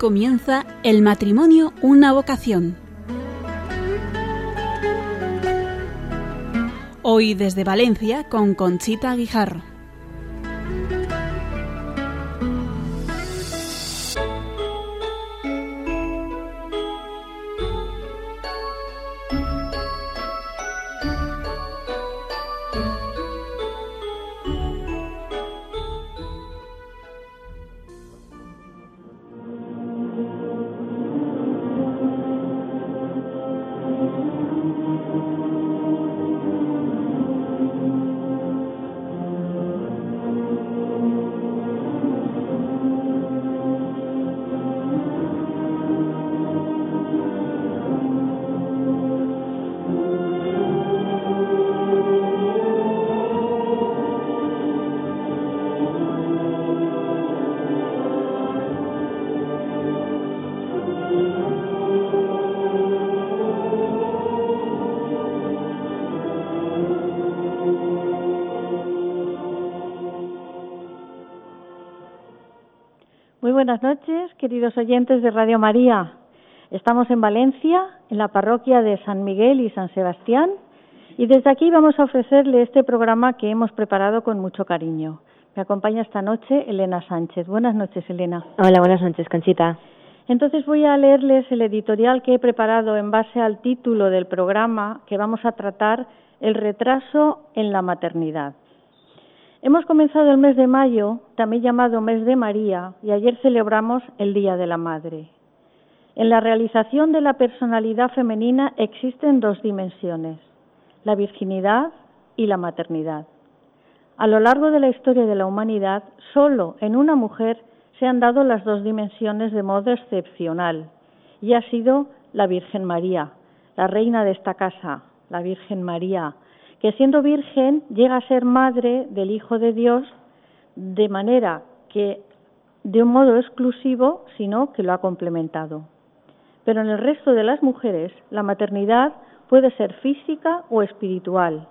comienza El matrimonio, una vocación. Hoy desde Valencia con Conchita Guijarro. Buenas noches, queridos oyentes de Radio María. Estamos en Valencia, en la parroquia de San Miguel y San Sebastián, y desde aquí vamos a ofrecerle este programa que hemos preparado con mucho cariño. Me acompaña esta noche Elena Sánchez. Buenas noches, Elena. Hola, buenas noches, Conchita. Entonces voy a leerles el editorial que he preparado en base al título del programa que vamos a tratar, El retraso en la maternidad. Hemos comenzado el mes de mayo, también llamado mes de María, y ayer celebramos el Día de la Madre. En la realización de la personalidad femenina existen dos dimensiones, la virginidad y la maternidad. A lo largo de la historia de la humanidad, solo en una mujer se han dado las dos dimensiones de modo excepcional, y ha sido la Virgen María, la reina de esta casa, la Virgen María, que siendo virgen llega a ser madre del Hijo de Dios de manera que de un modo exclusivo, sino que lo ha complementado. Pero en el resto de las mujeres la maternidad puede ser física o espiritual.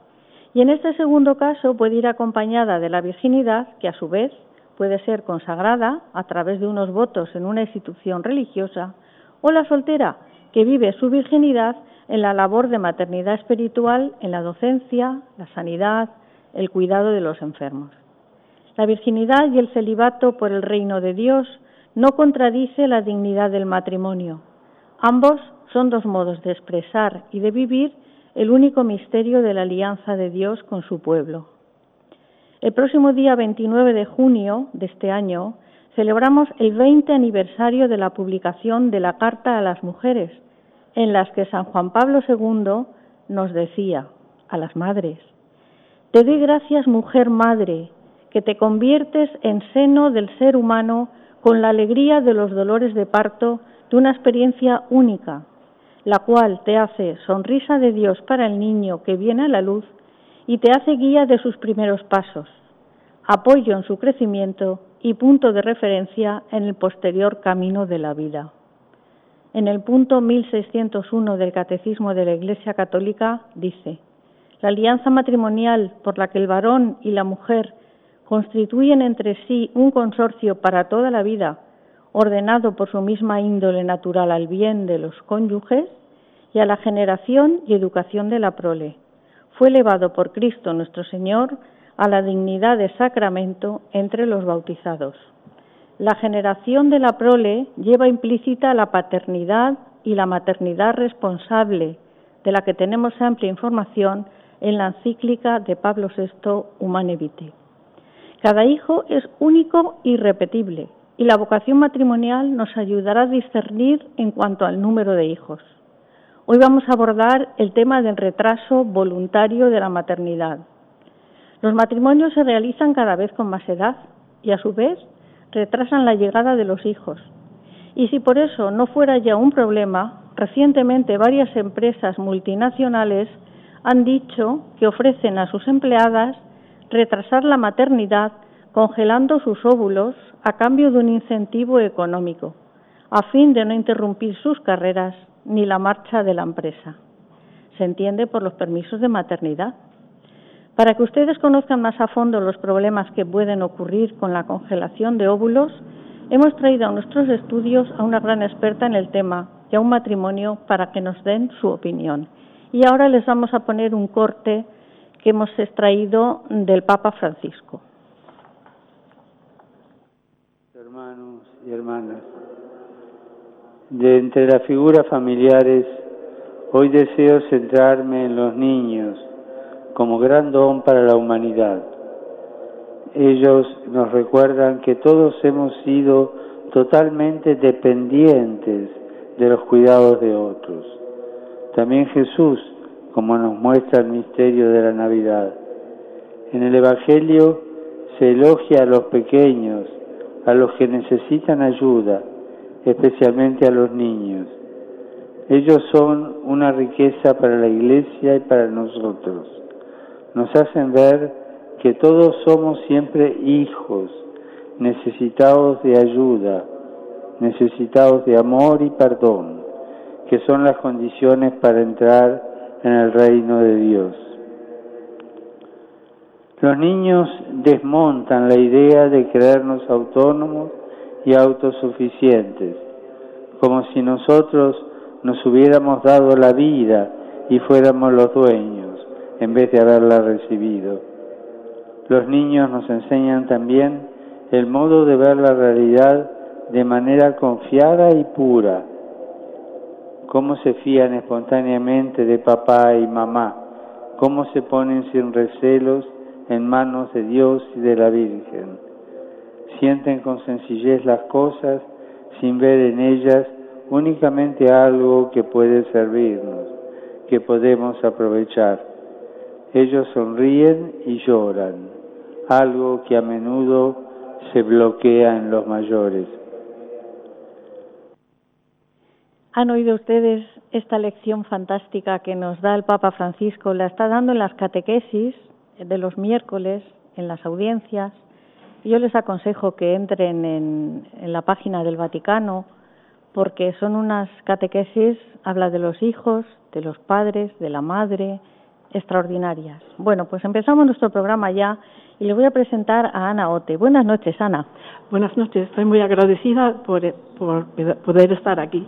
Y en este segundo caso puede ir acompañada de la virginidad, que a su vez puede ser consagrada a través de unos votos en una institución religiosa, o la soltera, que vive su virginidad en la labor de maternidad espiritual, en la docencia, la sanidad, el cuidado de los enfermos. La virginidad y el celibato por el reino de Dios no contradice la dignidad del matrimonio. Ambos son dos modos de expresar y de vivir el único misterio de la alianza de Dios con su pueblo. El próximo día 29 de junio de este año celebramos el 20 aniversario de la publicación de la Carta a las Mujeres, en las que San Juan Pablo II nos decía a las madres, Te doy gracias, mujer madre, que te conviertes en seno del ser humano con la alegría de los dolores de parto de una experiencia única, la cual te hace sonrisa de Dios para el niño que viene a la luz y te hace guía de sus primeros pasos, apoyo en su crecimiento y punto de referencia en el posterior camino de la vida. En el punto 1601 del Catecismo de la Iglesia Católica dice, la alianza matrimonial por la que el varón y la mujer constituyen entre sí un consorcio para toda la vida, ordenado por su misma índole natural al bien de los cónyuges y a la generación y educación de la prole, fue elevado por Cristo nuestro Señor a la dignidad de sacramento entre los bautizados. La generación de la prole lleva implícita la paternidad y la maternidad responsable, de la que tenemos amplia información en la encíclica de Pablo VI Humane Vitae. Cada hijo es único y repetible, y la vocación matrimonial nos ayudará a discernir en cuanto al número de hijos. Hoy vamos a abordar el tema del retraso voluntario de la maternidad. Los matrimonios se realizan cada vez con más edad y a su vez retrasan la llegada de los hijos. Y si por eso no fuera ya un problema, recientemente varias empresas multinacionales han dicho que ofrecen a sus empleadas retrasar la maternidad congelando sus óvulos a cambio de un incentivo económico, a fin de no interrumpir sus carreras ni la marcha de la empresa. Se entiende por los permisos de maternidad. Para que ustedes conozcan más a fondo los problemas que pueden ocurrir con la congelación de óvulos, hemos traído a nuestros estudios a una gran experta en el tema y a un matrimonio para que nos den su opinión. Y ahora les vamos a poner un corte que hemos extraído del Papa Francisco. Hermanos y hermanas, de entre las figuras familiares, hoy deseo centrarme en los niños como gran don para la humanidad. Ellos nos recuerdan que todos hemos sido totalmente dependientes de los cuidados de otros. También Jesús, como nos muestra el misterio de la Navidad. En el Evangelio se elogia a los pequeños, a los que necesitan ayuda, especialmente a los niños. Ellos son una riqueza para la Iglesia y para nosotros. Nos hacen ver que todos somos siempre hijos, necesitados de ayuda, necesitados de amor y perdón, que son las condiciones para entrar en el reino de Dios. Los niños desmontan la idea de creernos autónomos y autosuficientes, como si nosotros nos hubiéramos dado la vida y fuéramos los dueños en vez de haberla recibido. Los niños nos enseñan también el modo de ver la realidad de manera confiada y pura, cómo se fían espontáneamente de papá y mamá, cómo se ponen sin recelos en manos de Dios y de la Virgen. Sienten con sencillez las cosas sin ver en ellas únicamente algo que puede servirnos, que podemos aprovechar. Ellos sonríen y lloran, algo que a menudo se bloquea en los mayores. ¿Han oído ustedes esta lección fantástica que nos da el Papa Francisco? La está dando en las catequesis de los miércoles, en las audiencias. Yo les aconsejo que entren en, en la página del Vaticano porque son unas catequesis, habla de los hijos, de los padres, de la madre, extraordinarias. Bueno, pues empezamos nuestro programa ya y le voy a presentar a Ana Ote. Buenas noches, Ana. Buenas noches, estoy muy agradecida por, por poder estar aquí.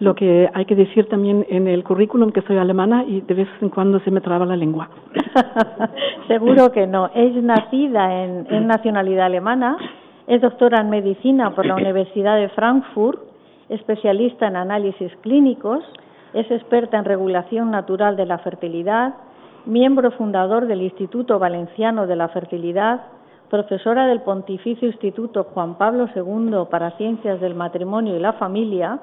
Lo que hay que decir también en el currículum que soy alemana y de vez en cuando se me traba la lengua. Seguro que no. Es nacida en, en nacionalidad alemana, es doctora en medicina por la Universidad de Frankfurt, especialista en análisis clínicos, es experta en regulación natural de la fertilidad, miembro fundador del Instituto Valenciano de la Fertilidad, profesora del Pontificio Instituto Juan Pablo II para Ciencias del Matrimonio y la Familia,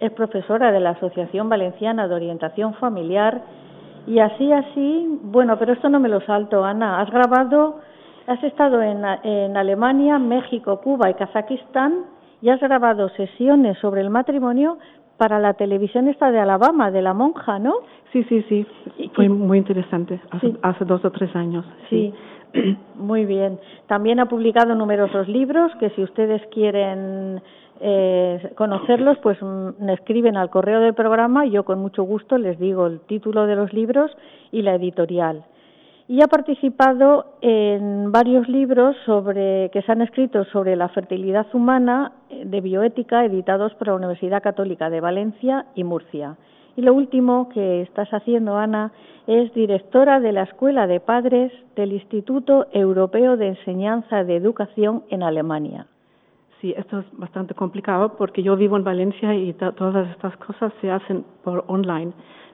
es profesora de la Asociación Valenciana de Orientación Familiar y así, así, bueno, pero esto no me lo salto, Ana. Has grabado, has estado en, en Alemania, México, Cuba y Kazajistán y has grabado sesiones sobre el matrimonio para la televisión esta de Alabama, de la monja, ¿no? Sí, sí, sí. Fue muy interesante, hace, hace dos o tres años. sí. Muy bien. También ha publicado numerosos libros que si ustedes quieren eh, conocerlos, pues mm, me escriben al correo del programa y yo con mucho gusto les digo el título de los libros y la editorial. Y ha participado en varios libros sobre, que se han escrito sobre la fertilidad humana eh, de bioética, editados por la Universidad Católica de Valencia y Murcia. Y lo último que estás haciendo, Ana, es directora de la Escuela de Padres del Instituto Europeo de Enseñanza de Educación en Alemania. Sí, esto es bastante complicado porque yo vivo en Valencia y todas estas cosas se hacen por online.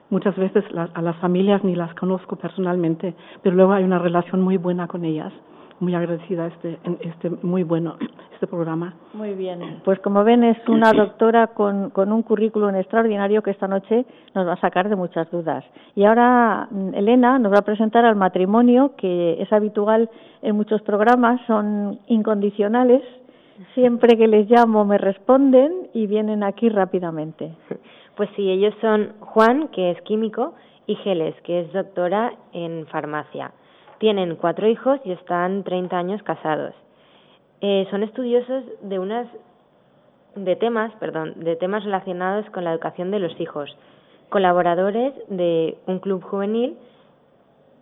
Muchas veces a las familias ni las conozco personalmente, pero luego hay una relación muy buena con ellas. Muy agradecida este, este muy bueno este programa. Muy bien. Pues como ven es una doctora con, con un currículum extraordinario que esta noche nos va a sacar de muchas dudas. Y ahora mm, Elena nos va a presentar al matrimonio que es habitual en muchos programas, son incondicionales Siempre que les llamo me responden y vienen aquí rápidamente. Pues sí, ellos son Juan, que es químico, y Geles, que es doctora en farmacia. Tienen cuatro hijos y están 30 años casados. Eh, son estudiosos de unas de temas, perdón, de temas relacionados con la educación de los hijos, colaboradores de un club juvenil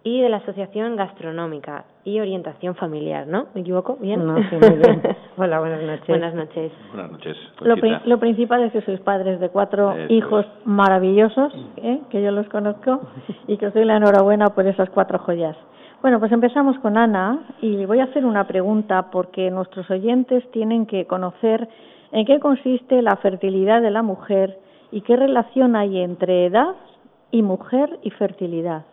y de la Asociación Gastronómica y Orientación Familiar, ¿no? ¿Me equivoco? ¿Bien? No, sí, muy bien. Hola, buenas noches. Buenas noches. Buenas noches. Lo, Conchita. pri- lo principal es que sois padres de cuatro Eso hijos es. maravillosos, ¿eh? que yo los conozco, y que os doy la enhorabuena por esas cuatro joyas. Bueno, pues empezamos con Ana y le voy a hacer una pregunta porque nuestros oyentes tienen que conocer en qué consiste la fertilidad de la mujer y qué relación hay entre edad y mujer y fertilidad.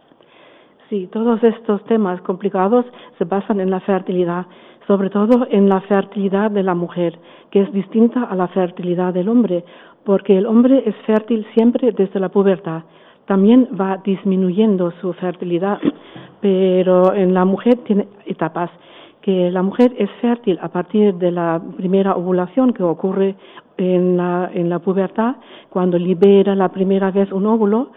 Sí, todos estos temas complicados se basan en la fertilidad, sobre todo en la fertilidad de la mujer, que es distinta a la fertilidad del hombre, porque el hombre es fértil siempre desde la pubertad. También va disminuyendo su fertilidad, pero en la mujer tiene etapas que la mujer es fértil a partir de la primera ovulación que ocurre en la, en la pubertad, cuando libera la primera vez un óvulo,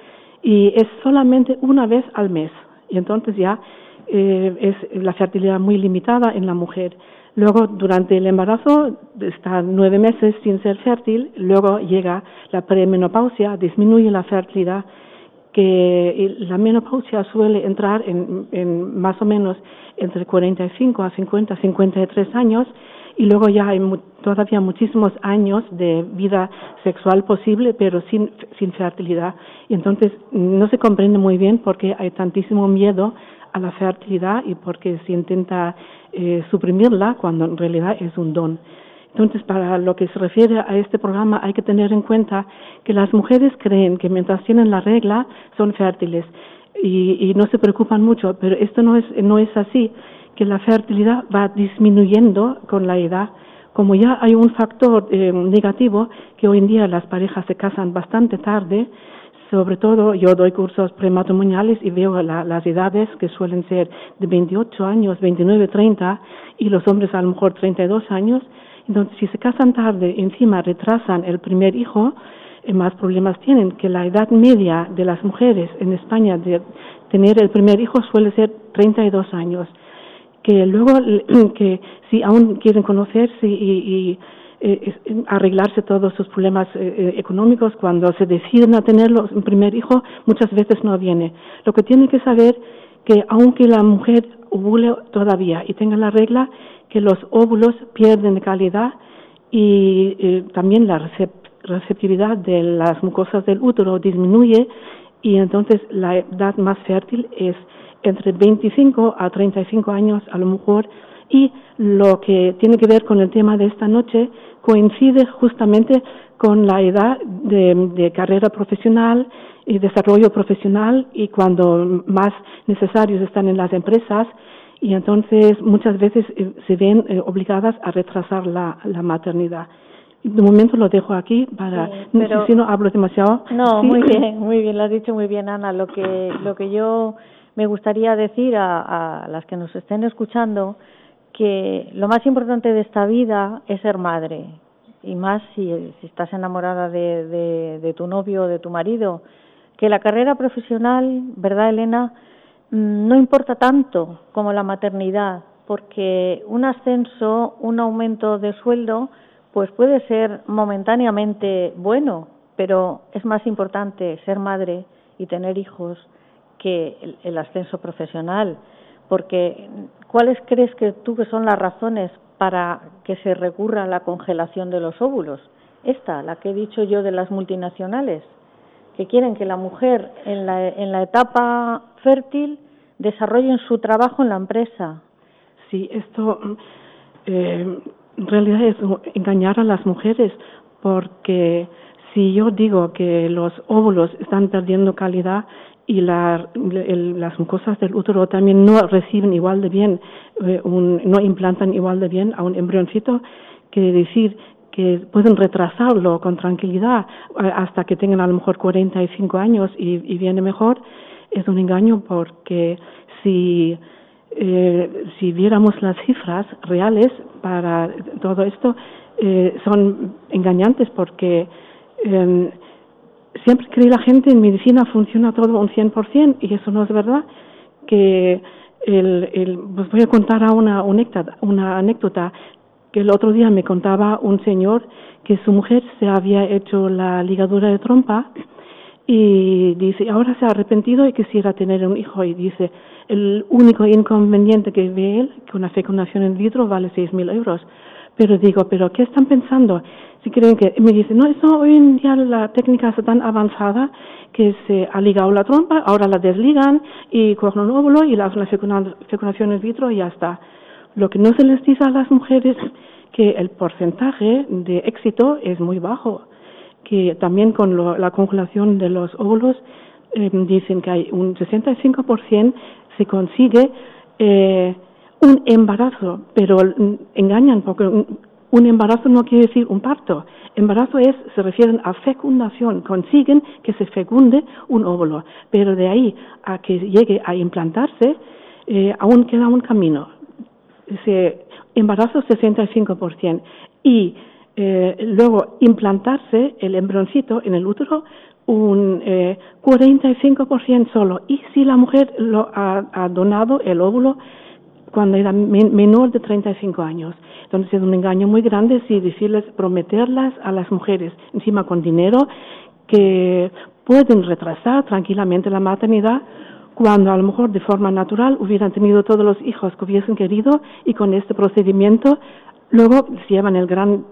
y es solamente una vez al mes. Y entonces ya eh, es la fertilidad muy limitada en la mujer. Luego, durante el embarazo, está nueve meses sin ser fértil, luego llega la premenopausia, disminuye la fertilidad, que la menopausia suele entrar en, en más o menos entre 45 a 50, 53 años, y luego ya hay mu todavía muchísimos años de vida sexual posible, pero sin, sin fertilidad. Y entonces no se comprende muy bien por qué hay tantísimo miedo a la fertilidad y por qué se intenta eh, suprimirla cuando en realidad es un don. Entonces, para lo que se refiere a este programa, hay que tener en cuenta que las mujeres creen que mientras tienen la regla son fértiles y, y no se preocupan mucho, pero esto no es, no es así que la fertilidad va disminuyendo con la edad. Como ya hay un factor eh, negativo, que hoy en día las parejas se casan bastante tarde, sobre todo yo doy cursos prematrimoniales y veo la, las edades que suelen ser de 28 años, 29, 30 y los hombres a lo mejor 32 años. Entonces, si se casan tarde, encima retrasan el primer hijo, eh, más problemas tienen, que la edad media de las mujeres en España de tener el primer hijo suele ser 32 años que luego que si aún quieren conocerse y, y eh, arreglarse todos sus problemas eh, económicos cuando se deciden a tenerlo un primer hijo muchas veces no viene. Lo que tienen que saber que aunque la mujer ovule todavía y tenga la regla que los óvulos pierden de calidad y eh, también la recep receptividad de las mucosas del útero disminuye y entonces la edad más fértil es entre 25 a 35 años a lo mejor y lo que tiene que ver con el tema de esta noche coincide justamente con la edad de, de carrera profesional y desarrollo profesional y cuando más necesarios están en las empresas y entonces muchas veces eh, se ven eh, obligadas a retrasar la, la maternidad. De momento lo dejo aquí para Sí, no pero- sé si no hablo demasiado. No, Sí. muy bien, muy bien, lo has dicho muy bien, Ana. Lo que, lo que yo me gustaría decir a, a las que nos estén escuchando, que lo más importante de esta vida es ser madre. Y más si, estás enamorada de, de, de tu novio o de tu marido. Que la carrera profesional, ¿verdad, Elena? Mm, No importa tanto como la maternidad, porque un ascenso, un aumento de sueldo, pues puede ser momentáneamente bueno, pero es más importante ser madre y tener hijos que el, ascenso profesional, porque ¿cuáles crees que tú que son las razones para que se recurra a la congelación de los óvulos? Esta, la que he dicho yo de las multinacionales, que quieren que la mujer en la, en la etapa fértil desarrolle su trabajo en la empresa. Sí, esto mm, eh, en realidad es engañar a las mujeres porque si yo digo que los óvulos están perdiendo calidad y la, el- las mucosas del útero también no reciben igual de bien, eh, un- no implantan igual de bien a un embrioncito, quiere decir que pueden retrasarlo con tranquilidad eh, hasta que tengan a lo mejor 45 años y, y viene mejor, es un engaño porque si eh, si viéramos las cifras reales para todo esto, eh, son engañantes porque eh, siempre cree la gente en medicina funciona todo un 100% y eso no es verdad. Que el, pues voy a contar a una, una anécdota que el otro día me contaba un señor que su mujer se había hecho la ligadura de trompa y dice, ahora se ha arrepentido y quisiera tener un hijo y dice, el único inconveniente que ve él, que una fecundación in vitro vale 6.000 euros. Pero digo, ¿pero qué están pensando? Si creen que, me dice, no, eso hoy en día la técnica está tan avanzada que se ha ligado la trompa, ahora la desligan y cogen un óvulo y la hacen la fecundación in vitro y ya está. Lo que no se les dice a las mujeres que el porcentaje de éxito es muy bajo que también con la congelación de los óvulos eh, dicen que hay un 65% se consigue eh, un embarazo, pero engañan porque un, embarazo no quiere decir un parto. Embarazo es, se refieren a fecundación, consiguen que se fecunde un óvulo, pero de ahí a que llegue a implantarse, eh, aún queda un camino. Se, embarazo 65% y eh, luego implantarse el embrioncito en el útero un eh, 45% solo. Y si la mujer lo ha, donado el óvulo cuando era menor de 35 años. Entonces es un engaño muy grande si decirles, prometerlas a las mujeres, encima con dinero, que pueden retrasar tranquilamente la maternidad cuando a lo mejor de forma natural hubieran tenido todos los hijos que hubiesen querido y con este procedimiento Luego se llevan el gran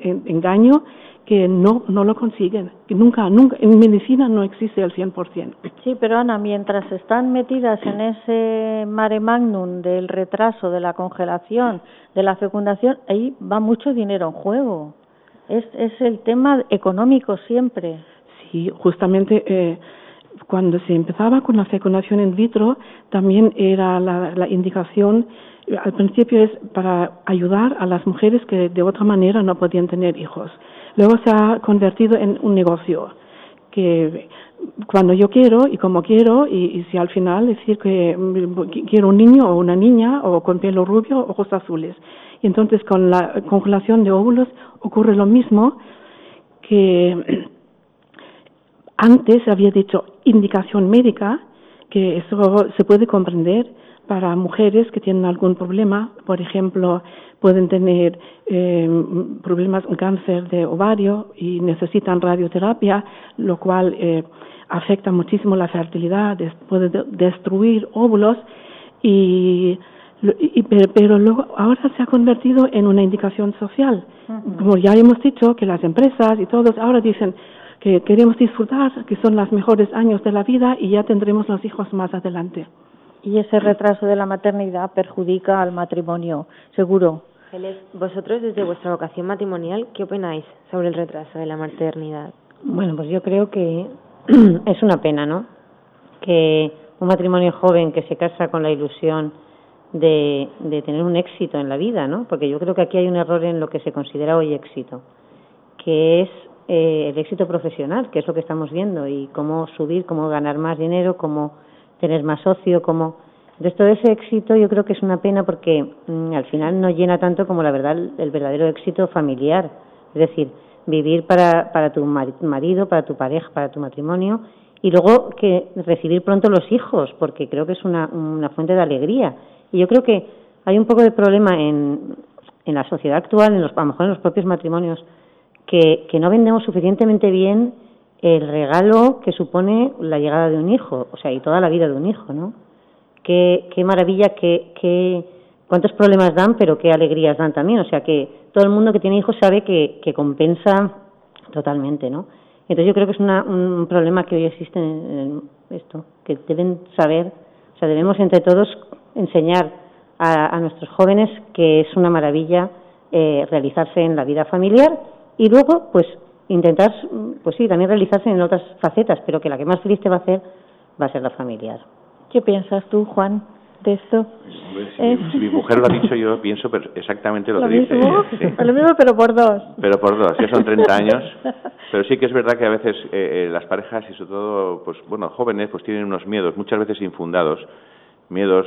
engaño que no, no lo consiguen, que nunca, nunca, en medicina no existe el 100%. Sí, pero Ana, mientras están metidas en ese mare magnum del retraso, de la congelación, de la fecundación, ahí va mucho dinero en juego. Es, es el tema económico siempre. Sí, justamente eh, cuando se empezaba con la fecundación in vitro, también era la, la indicación al principio es para ayudar a las mujeres que de otra manera no podían tener hijos. Luego se ha convertido en un negocio que cuando yo quiero y como quiero y, si al final decir que quiero un niño o una niña o con pelo rubio ojos azules. Y entonces con la congelación de óvulos ocurre lo mismo que antes había dicho indicación médica, que eso se puede comprender, para mujeres que tienen algún problema, por ejemplo, pueden tener eh, problemas, un cáncer de ovario y necesitan radioterapia, lo cual eh, afecta muchísimo la fertilidad, puede destruir óvulos y, pero, luego ahora se ha convertido en una indicación social. Como ya hemos dicho que las empresas y todos ahora dicen que queremos disfrutar, que son los mejores años de la vida y ya tendremos los hijos más adelante y ese retraso de la maternidad perjudica al matrimonio, seguro. Vosotros, desde vuestra vocación matrimonial, ¿qué opináis sobre el retraso de la maternidad? Bueno, pues yo creo que es una pena, ¿no? Que un matrimonio joven que se casa con la ilusión de, de tener un éxito en la vida, ¿no? Porque yo creo que aquí hay un error en lo que se considera hoy éxito, que es eh, el éxito profesional, que es lo que estamos viendo, y cómo subir, cómo ganar más dinero, cómo tener más socio, como... Entonces todo ese éxito yo creo que es una pena porque mm, al final no llena tanto como la verdad el verdadero éxito familiar, es decir, vivir para, para tu marido, para tu pareja, para tu matrimonio y luego que recibir pronto los hijos, porque creo que es una, una fuente de alegría. Y yo creo que hay un poco de problema en, en la sociedad actual, en los, a lo mejor en los propios matrimonios, que, que no vendemos suficientemente bien el regalo que supone la llegada de un hijo, o sea, y toda la vida de un hijo, ¿no? Qué, qué maravilla, qué, qué, cuántos problemas dan, pero qué alegrías dan también, o sea, que todo el mundo que tiene hijos sabe que, compensa totalmente, ¿no? Entonces yo creo que es una, un problema que hoy existe en, esto, que deben saber, o sea, debemos entre todos enseñar a, a nuestros jóvenes que es una maravilla eh, realizarse en la vida familiar y luego, pues, intentar, pues sí, también realizarse en otras facetas, pero que la que más feliz te va a hacer va a ser la familiar. ¿Qué piensas tú, Juan, de esto? si, mi, mujer lo ha dicho, yo pienso exactamente lo, que dice. Lo mismo, pero por dos. Pero por dos, ya son 30 años. Pero sí que es verdad que a veces eh, eh, las parejas, y sobre todo, pues bueno, jóvenes, pues tienen unos miedos, muchas veces infundados, miedos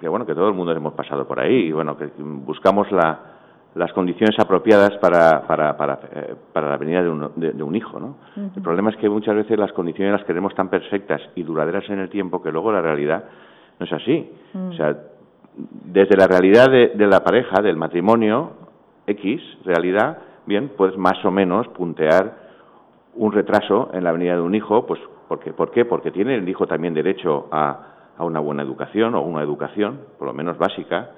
que bueno, que todo el mundo hemos pasado por ahí, y bueno, que buscamos la las condiciones apropiadas para, para, para, eh, para la venida de un, de, un hijo. ¿no? El problema es que muchas veces las condiciones las queremos tan perfectas y duraderas en el tiempo que luego la realidad no es así. O sea, desde la realidad de, de, la pareja, del matrimonio X, realidad, bien, puedes más o menos puntear un retraso en la venida de un hijo, pues porque, ¿por qué? Porque tiene el hijo también derecho a, a una buena educación o una educación, por lo menos básica,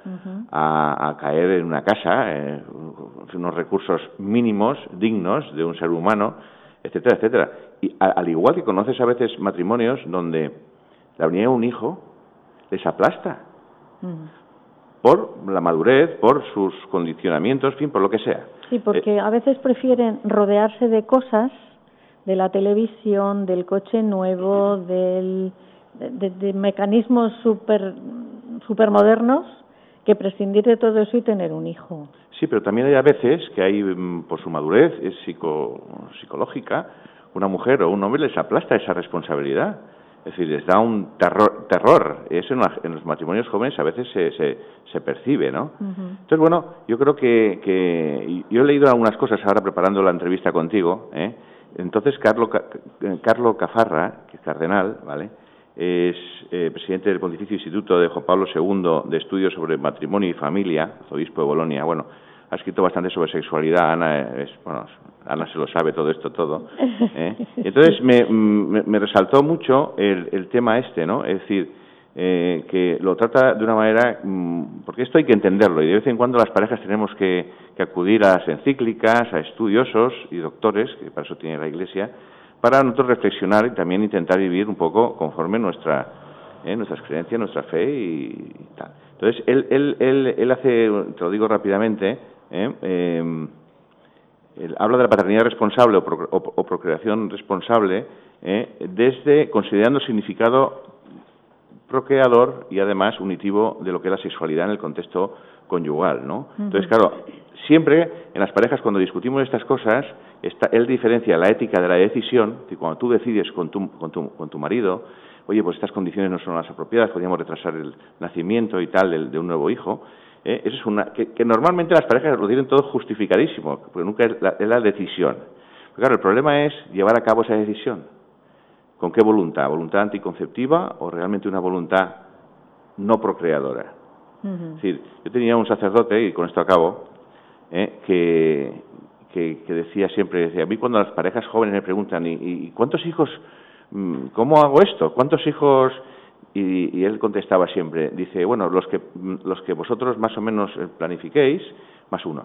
a, caer en una casa, eh, unos recursos mínimos, dignos de un ser humano, etcétera, etcétera. Y al igual que conoces a veces matrimonios donde la venida de un hijo les aplasta por la madurez, por sus condicionamientos, fin, por lo que sea. Sí, porque eh, a veces prefieren rodearse de cosas, de la televisión, del coche nuevo, del, de, mecanismos super, super modernos, que prescindir de todo eso y tener un hijo. Sí, pero también hay a veces que hay, mm, por su madurez es psico, psicológica, una mujer o un hombre les aplasta esa responsabilidad. Es decir, les da un terror. terror. Eso en, los matrimonios jóvenes a veces se, se, percibe, ¿no? Entonces, bueno, yo creo que, que. Yo he leído algunas cosas ahora preparando la entrevista contigo. ¿eh? Entonces, Carlo, Carlo Cafarra, que es cardenal, ¿vale? Es eh, presidente del Pontificio Instituto de Juan Pablo II de Estudios sobre Matrimonio y Familia, obispo de Bolonia. Bueno, ha escrito bastante sobre sexualidad. Ana, es, bueno, Ana se lo sabe todo esto, todo. ¿eh? Entonces me, me, resaltó mucho el, el, tema este, ¿no? Es decir, eh, que lo trata de una manera, mm, porque esto hay que entenderlo y de vez en cuando las parejas tenemos que, que acudir a las encíclicas, a estudiosos y doctores, que para eso tiene la Iglesia, para nosotros reflexionar y también intentar vivir un poco conforme nuestra, ¿eh? nuestras creencias, nuestra fe y, tal. Entonces, él, él, él, él hace, te lo digo rápidamente, ¿eh? eh habla de la paternidad responsable o, procreación responsable ¿eh? desde considerando el significado procreador y además unitivo de lo que es la sexualidad en el contexto conyugal, ¿no? Entonces, claro, siempre en las parejas cuando discutimos estas cosas, está, él diferencia la ética de la decisión, que cuando tú decides con tu, con tu, con tu marido, oye, pues estas condiciones no son las apropiadas, podríamos retrasar el nacimiento y tal de un nuevo hijo, ¿eh? eso es una que, normalmente las parejas lo tienen todo justificadísimo, porque nunca es la, decisión. claro, el problema es llevar a cabo esa decisión. ¿Con qué voluntad? ¿Voluntad anticonceptiva o realmente una voluntad no procreadora? Es decir, yo tenía un sacerdote, y con esto acabo, ¿eh? que, que, decía siempre, decía, a mí cuando las parejas jóvenes me preguntan, y cuántos hijos, mm, cómo hago esto? ¿Cuántos hijos y, él contestaba siempre, dice, bueno, los que, los que vosotros más o menos eh, planifiquéis, más uno.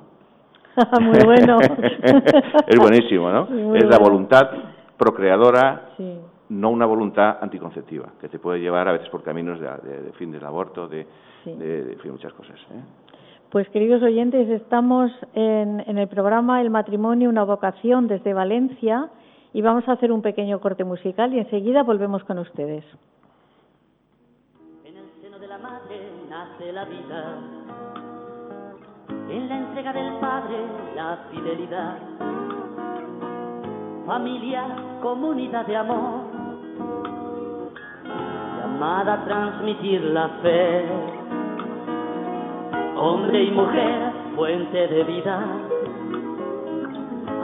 Muy bueno. es buenísimo, ¿no? es la voluntad procreadora, no una voluntad anticonceptiva, que te puede llevar a veces por caminos de, fin del aborto, de, de, fin, muchas cosas. ¿eh? Pues queridos oyentes, estamos en, en el programa El matrimonio, una vocación desde Valencia y vamos a hacer un pequeño corte musical y enseguida volvemos con ustedes. la vida. En la entrega del Padre, la fidelidad. Familia, comunidad de amor. Llamada transmitir la fe. Hombre y mujer, fuente de vida.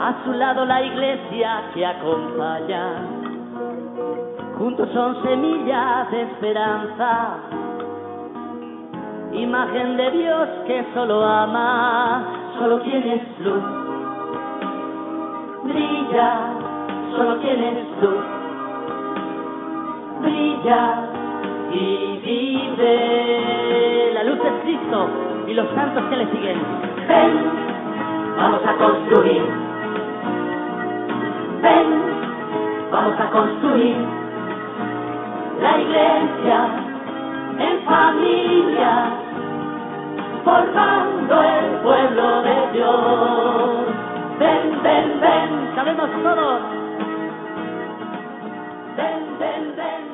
A su lado la iglesia que acompaña. Juntos son semillas de esperanza imagen de Dios que solo ama, solo tienes luz. Brilla, solo tienes luz. Brilla y vive. La luz es Cristo y los santos que le siguen. Ven, vamos a construir. Ven, vamos a construir la iglesia en familia formando el pueblo de Dios. Ven, ven, ven, sabemos todos. Ven, ven, ven.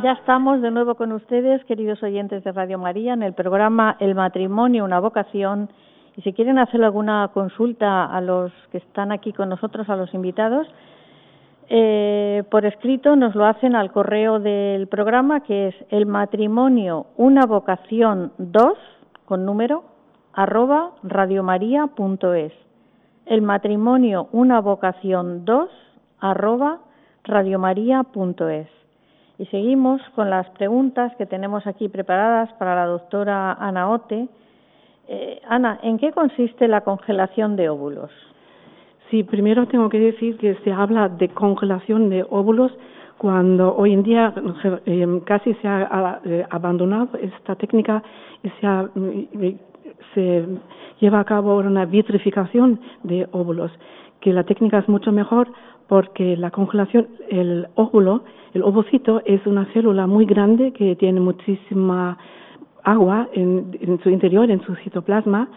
Ya estamos de nuevo con ustedes, queridos oyentes de Radio María, en el programa El matrimonio, una vocación. Y si quieren hacer alguna consulta a los que están aquí con nosotros, a los invitados, eh, por escrito nos lo hacen al correo del programa que es el matrimonio una vocación 2 con número arroba radiomaria.es. El matrimonio, una vocación 2 arroba radiomaria.es. Y seguimos con las preguntas que tenemos aquí preparadas para la doctora Ana Ote. Eh, Ana, ¿en qué consiste la congelación de óvulos? Sí, primero tengo que decir que se habla de congelación de óvulos cuando hoy en día eh, casi se ha eh, abandonado esta técnica y se, ha, mm, se lleva a cabo una vitrificación de óvulos, que la técnica es mucho mejor porque la congelación, el óvulo, el ovocito es una célula muy grande que tiene muchísima agua en, en su interior, en su citoplasma,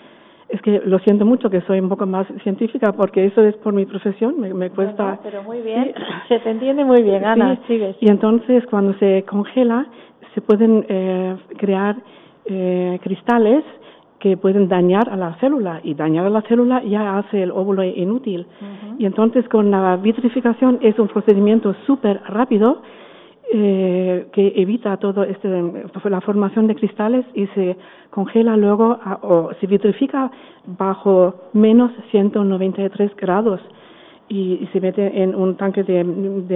es que lo siento mucho que soy un poco más científica porque eso es por mi profesión, me, me cuesta. pero muy bien, se te entiende muy bien, Ana. Sí, Y entonces cuando se congela se pueden eh, crear eh, cristales que pueden dañar a la célula y dañar a la célula ya hace el óvulo inútil. Y entonces con la vitrificación es un procedimiento súper rápido eh, que evita todo este la formación de cristales y se congela luego o se vitrifica bajo menos 193 grados y, se mete en un tanque de,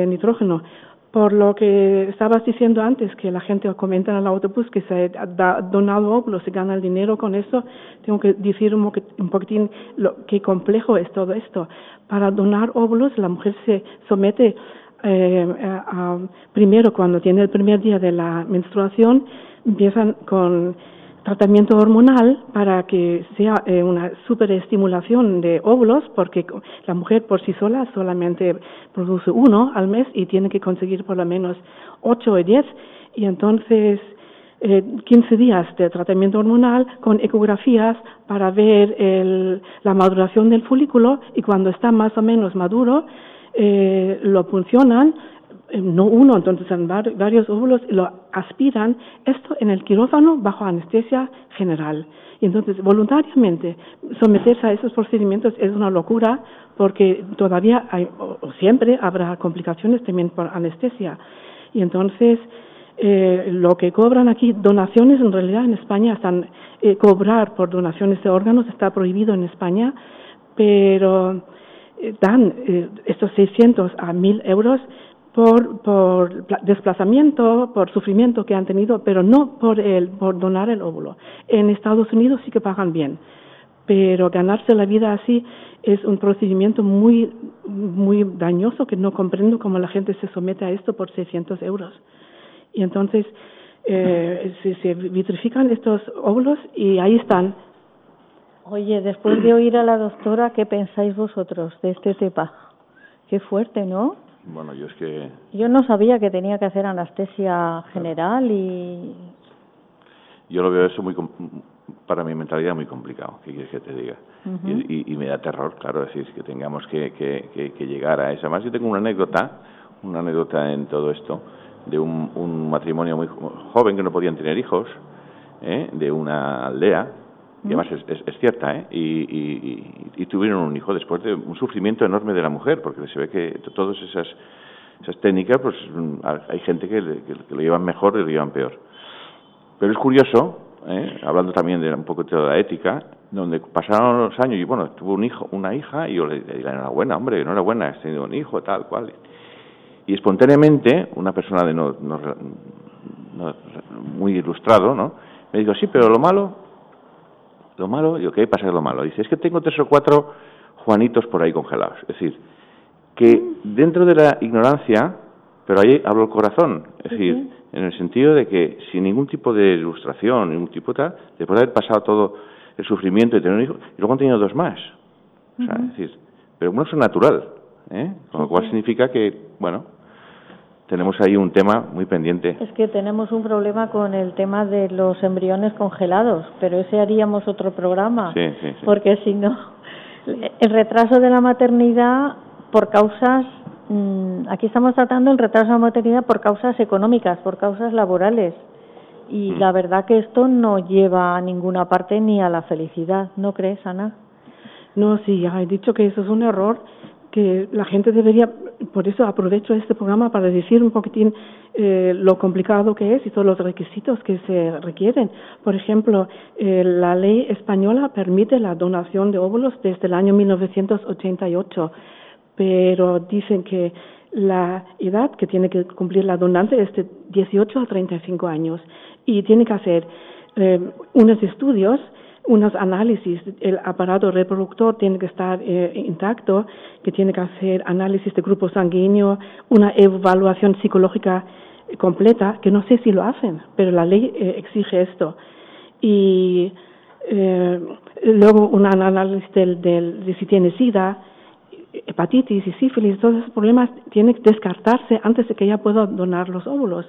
nitrógeno. Por lo que estabas diciendo antes, que la gente comenta en el autobús que se ha donado óvulos, se gana el dinero con eso, tengo que decir un, poquitín lo, qué complejo es todo esto. Para donar óvulos, la mujer se somete eh, primero cuando tiene el primer día de la menstruación, empiezan con tratamiento hormonal para que sea eh, una superestimulación de óvulos, porque la mujer por sí sola solamente produce uno al mes y tiene que conseguir por lo menos ocho o diez, y entonces eh, 15 días de tratamiento hormonal con ecografías para ver el, la maduración del folículo y cuando está más o menos maduro, eh, lo funcionan, no uno, entonces en varios óvulos, lo aspiran, esto en el quirófano bajo anestesia general. Y entonces, voluntariamente, someterse a esos procedimientos es una locura porque todavía hay, o siempre habrá complicaciones también por anestesia. Y entonces, eh, lo que cobran aquí, donaciones en realidad en España están, eh, cobrar por donaciones de órganos está prohibido en España, pero eh, dan eh, estos 600 a 1000 euros por, por desplazamiento, por sufrimiento que han tenido, pero no por, el, por donar el óvulo. En Estados Unidos sí que pagan bien, pero ganarse la vida así es un procedimiento muy, muy dañoso que no comprendo cómo la gente se somete a esto por 600 euros. Y entonces eh, se, se vitrifican estos óvulos y ahí están Oye, después de oír a la doctora, ¿qué pensáis vosotros de este tema? Qué fuerte, ¿no? Bueno, yo es que... Yo no sabía que tenía que hacer anestesia general y... Yo lo veo eso muy... Para mi mentalidad muy complicado, ¿qué quieres que te diga? y, me da terror, claro, decir que tengamos que, que, que, llegar a esa. Más yo tengo una anécdota, una anécdota en todo esto, de un, un matrimonio muy joven que no podían tener hijos, ¿eh? de una aldea, y además es, es, cierta, ¿eh? Y, y, tuvieron un hijo después de un sufrimiento enorme de la mujer, porque se ve que todas esas, esas técnicas, pues hay gente que, lo llevan mejor y lo llevan peor. Pero es curioso, ¿eh? hablando también de un poco de la ética, donde pasaron los años y bueno, tuvo un hijo, una hija, y yo le di la enhorabuena, hombre, enhorabuena, has tenido un hijo, tal, cual. Y espontáneamente, una persona de no, no, no muy ilustrado, ¿no? Me dijo, sí, pero lo malo lo malo, digo, ¿qué pasa es lo malo? Dice, es que tengo tres o cuatro Juanitos por ahí congelados. Es decir, que dentro de la ignorancia, pero ahí hablo el corazón, es decir, en el sentido de que sin ningún tipo de ilustración, ningún tipo de tal, después de haber pasado todo el sufrimiento de tener un hijo, y luego han tenido dos más. O sea, es decir, pero uno es natural, ¿eh? Con lo cual significa que, bueno, tenemos ahí un tema muy pendiente. Es que tenemos un problema con el tema de los embriones congelados, pero ese haríamos otro programa. Sí, sí, Porque si no, el retraso de la maternidad por causas, mm, aquí estamos tratando el retraso de la maternidad por causas económicas, por causas laborales. Y mm. la verdad que esto no lleva a ninguna parte ni a la felicidad, ¿no crees, Ana? No, sí, ya he dicho que eso es un error que la gente debería, por eso aprovecho este programa para decir un poquitín eh, lo complicado que es y todos los requisitos que se requieren. Por ejemplo, eh, la ley española permite la donación de óvulos desde el año 1988, pero dicen que la edad que tiene que cumplir la donante es de 18 a 35 años y tiene que hacer eh, unos estudios unos análisis. El aparato reproductor tiene que estar eh, intacto, que tiene que hacer análisis de grupo sanguíneo, una evaluación psicológica completa, que no sé si lo hacen, pero la ley eh, exige esto. Y eh, luego un análisis del, del, de si tiene SIDA, hepatitis y sífilis, todos esos problemas tienen que descartarse antes de que ella pueda donar los óvulos.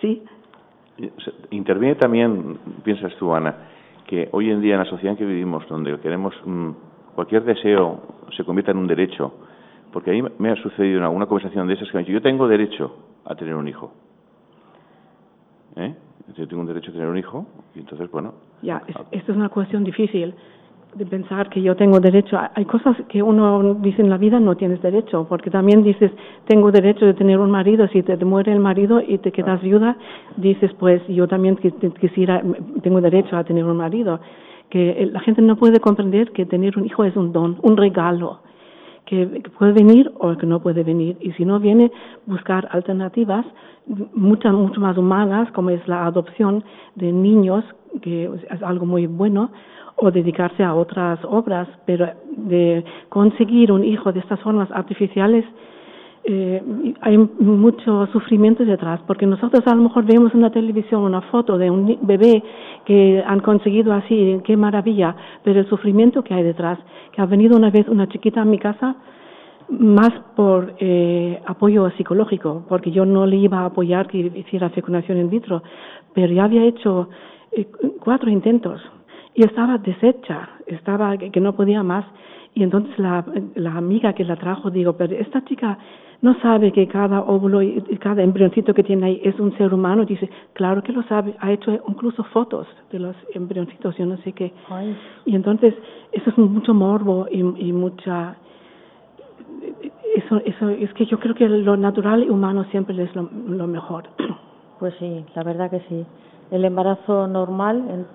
Sí. Interviene también, piensas tú, Ana, que hoy en día en la sociedad en que vivimos, donde queremos mm, cualquier deseo se convierta en un derecho, porque a mí me ha sucedido en alguna conversación de esas que me han dicho, yo tengo derecho a tener un hijo. ¿Eh? Yo tengo un derecho a tener un hijo y entonces, bueno. Ya, esto es una cuestión difícil de pensar que yo tengo derecho. Hay cosas que uno dice en la vida no tienes derecho, porque también dices, tengo derecho de tener un marido, si te, muere el marido y te quedas viuda, dices, pues yo también quisiera, tengo derecho a tener un marido. Que la gente no puede comprender que tener un hijo es un don, un regalo, que, puede venir o que no puede venir. Y si no viene, buscar alternativas muchas, mucho más humanas, como es la adopción de niños, que es algo muy bueno, o dedicarse a otras obras, pero de conseguir un hijo de estas formas artificiales eh, hay mucho sufrimiento detrás, porque nosotros a lo mejor vemos en la televisión una foto de un bebé que han conseguido así, qué maravilla, pero el sufrimiento que hay detrás, que ha venido una vez una chiquita a mi casa más por eh, apoyo psicológico, porque yo no le iba a apoyar que hiciera fecundación in vitro, pero ya había hecho eh, cuatro intentos y estaba deshecha, estaba que no podía más. Y entonces la, la amiga que la trajo digo, pero esta chica no sabe que cada óvulo y cada embrioncito que tiene ahí es un ser humano. Dice, claro que lo sabe, ha hecho incluso fotos de los embrioncitos, yo no sé qué. Y entonces eso es mucho morbo y, y mucha... Eso, eso es que yo creo que lo natural y humano siempre es lo, lo mejor. Pues sí, la verdad que sí el embarazo normal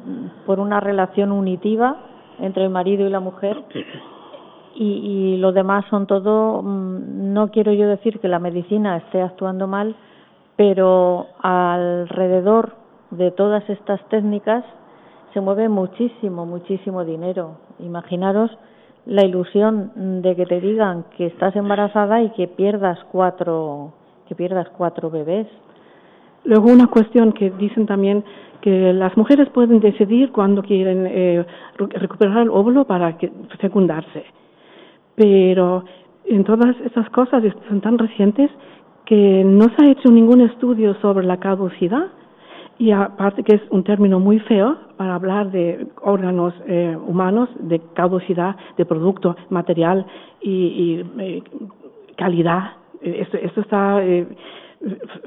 por una relación unitiva entre el marido y la mujer. Y, y lo demás son todo mm, no quiero yo decir que la medicina esté actuando mal pero alrededor de todas estas técnicas se mueve muchísimo muchísimo dinero. Imaginaros la ilusión de que te digan que estás embarazada y que pierdas cuatro que pierdas cuatro bebés Luego una cuestión que dicen también que las mujeres pueden decidir cuándo quieren eh, recuperar el óvulo para que, fecundarse. Pero en todas esas cosas son tan recientes que no se ha hecho ningún estudio sobre la caducidad y aparte que es un término muy feo para hablar de órganos eh, humanos, de caducidad, de producto, material y, y eh, calidad. Esto, esto está eh,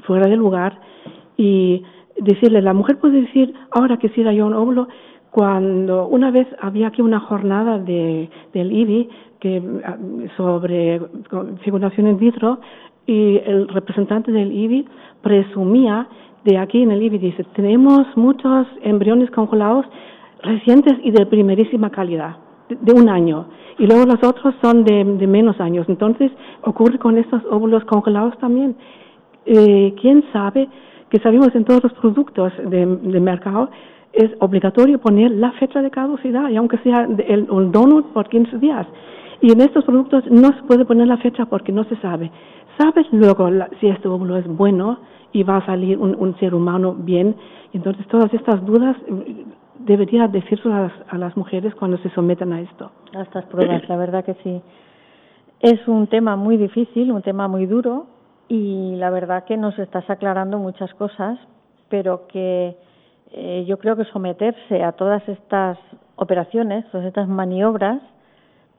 fuera de lugar y decirle, la mujer puede decir, ahora quisiera yo un óvulo, cuando una vez había aquí una jornada de, del IBI que, ah, sobre figuración in vitro y el representante del IBI presumía de aquí en el IBI, dice, tenemos muchos embriones congelados recientes y de primerísima calidad, de, un año, y luego los otros son de menos años. Entonces, ocurre con estos óvulos congelados también. Eh, ¿Quién sabe que sabemos en todos los productos de, de mercado? Es obligatorio poner la fecha de caducidad, y aunque sea el, un donut por 15 días. Y en estos productos no se puede poner la fecha porque no se sabe. ¿Sabes luego si este óvulo es bueno y va a salir un, un ser humano bien? Entonces, todas estas dudas mm, debería decirse a las, a las mujeres cuando se someten a esto. A estas pruebas, la verdad que sí. Es un tema muy difícil, un tema muy duro, y la verdad que nos estás aclarando muchas cosas, pero que eh, yo creo que someterse a todas estas operaciones, todas estas maniobras,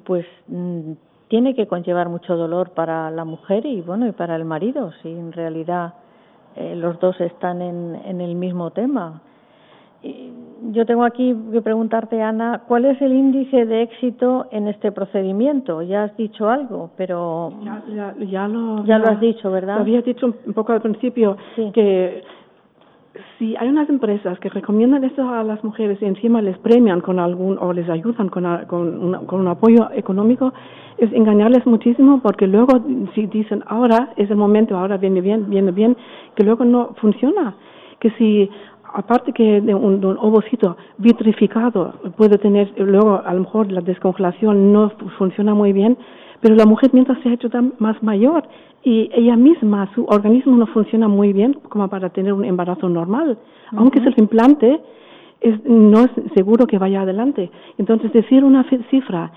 pues mm, tiene que conllevar mucho dolor para la mujer y bueno y para el marido, si en realidad eh, los dos están en, en el mismo tema. Yo tengo aquí que preguntarte, Ana, ¿cuál es el índice de éxito en este procedimiento? Ya has dicho algo, pero ya, ya, lo, ya, lo has dicho, ¿verdad? Lo había dicho un poco al principio que si hay unas empresas que recomiendan esto a las mujeres y encima les premian con algún o les ayudan con, con, con un apoyo económico, es engañarles muchísimo porque luego si dicen ahora es el momento, ahora viene bien, viene bien, que luego no funciona. Que si aparte que de un, ovocito vitrificado puede tener, luego a lo mejor la descongelación no funciona muy bien, pero la mujer mientras se ha hecho más mayor y ella misma, su organismo no funciona muy bien como para tener un embarazo normal, aunque se lo implante, es, no es seguro que vaya adelante. Entonces, decir una cifra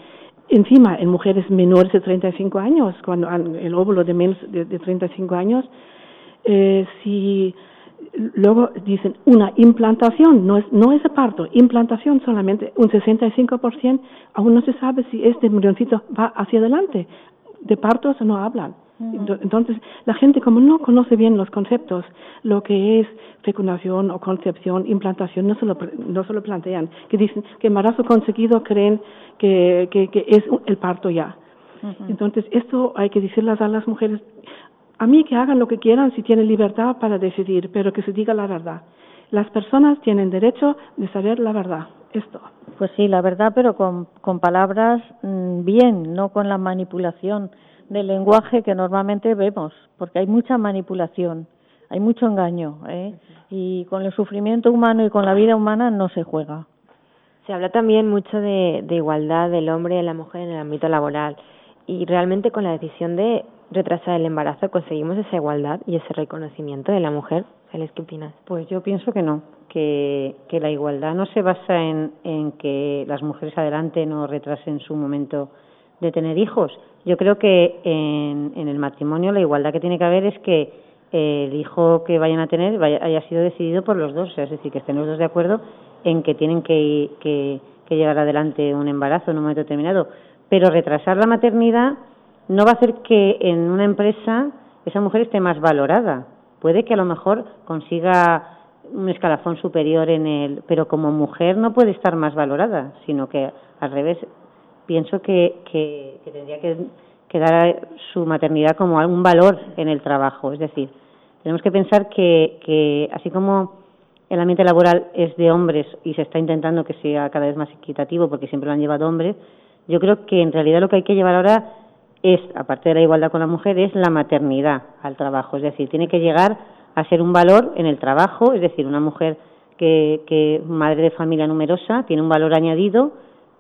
encima en mujeres menores de 35 años, cuando el óvulo de menos de, de 35 años, eh, si luego dicen una implantación, no es, no es parto, implantación solamente, un 65%, aún no se sabe si este embrioncito va hacia adelante. De partos no hablan. Entonces, la gente como no conoce bien los conceptos, lo que es fecundación o concepción, implantación, no se lo, no se lo plantean. Que dicen que embarazo conseguido creen que, que, que es el parto ya. Entonces, esto hay que decirles a las mujeres, a mí que hagan lo que quieran si tienen libertad para decidir, pero que se diga la verdad. Las personas tienen derecho de saber la verdad. Esto. Pues sí, la verdad, pero con, con palabras mm, bien, no con la manipulación del lenguaje que normalmente vemos, porque hay mucha manipulación, hay mucho engaño, ¿eh? y con el sufrimiento humano y con la vida humana no se juega. Se habla también mucho de, de igualdad del hombre y la mujer en el ámbito laboral, y realmente con la decisión de retrasar el embarazo conseguimos esa igualdad y ese reconocimiento de la mujer. ¿Qué opinas? Pues yo pienso que no, que, que la igualdad no se basa en, en que las mujeres adelante o retrasen su momento de tener hijos. Yo creo que en, en el matrimonio la igualdad que tiene que haber es que el hijo que vayan a tener vaya, haya sido decidido por los dos, es decir, que estén los dos de acuerdo en que tienen que, que, que llevar adelante un embarazo en un momento determinado. Pero retrasar la maternidad no va a hacer que en una empresa esa mujer esté más valorada. Puede que a lo mejor consiga un escalafón superior en el, pero como mujer no puede estar más valorada, sino que al revés pienso que, que, tendría que, que, dar su maternidad como un valor en el trabajo. Es decir, tenemos que pensar que, que así como el ambiente laboral es de hombres y se está intentando que sea cada vez más equitativo porque siempre lo han llevado hombres, yo creo que en realidad lo que hay que llevar ahora es, aparte de la igualdad con la mujer, es la maternidad al trabajo. Es decir, tiene que llegar a ser un valor en el trabajo, es decir, una mujer que, que madre de familia numerosa tiene un valor añadido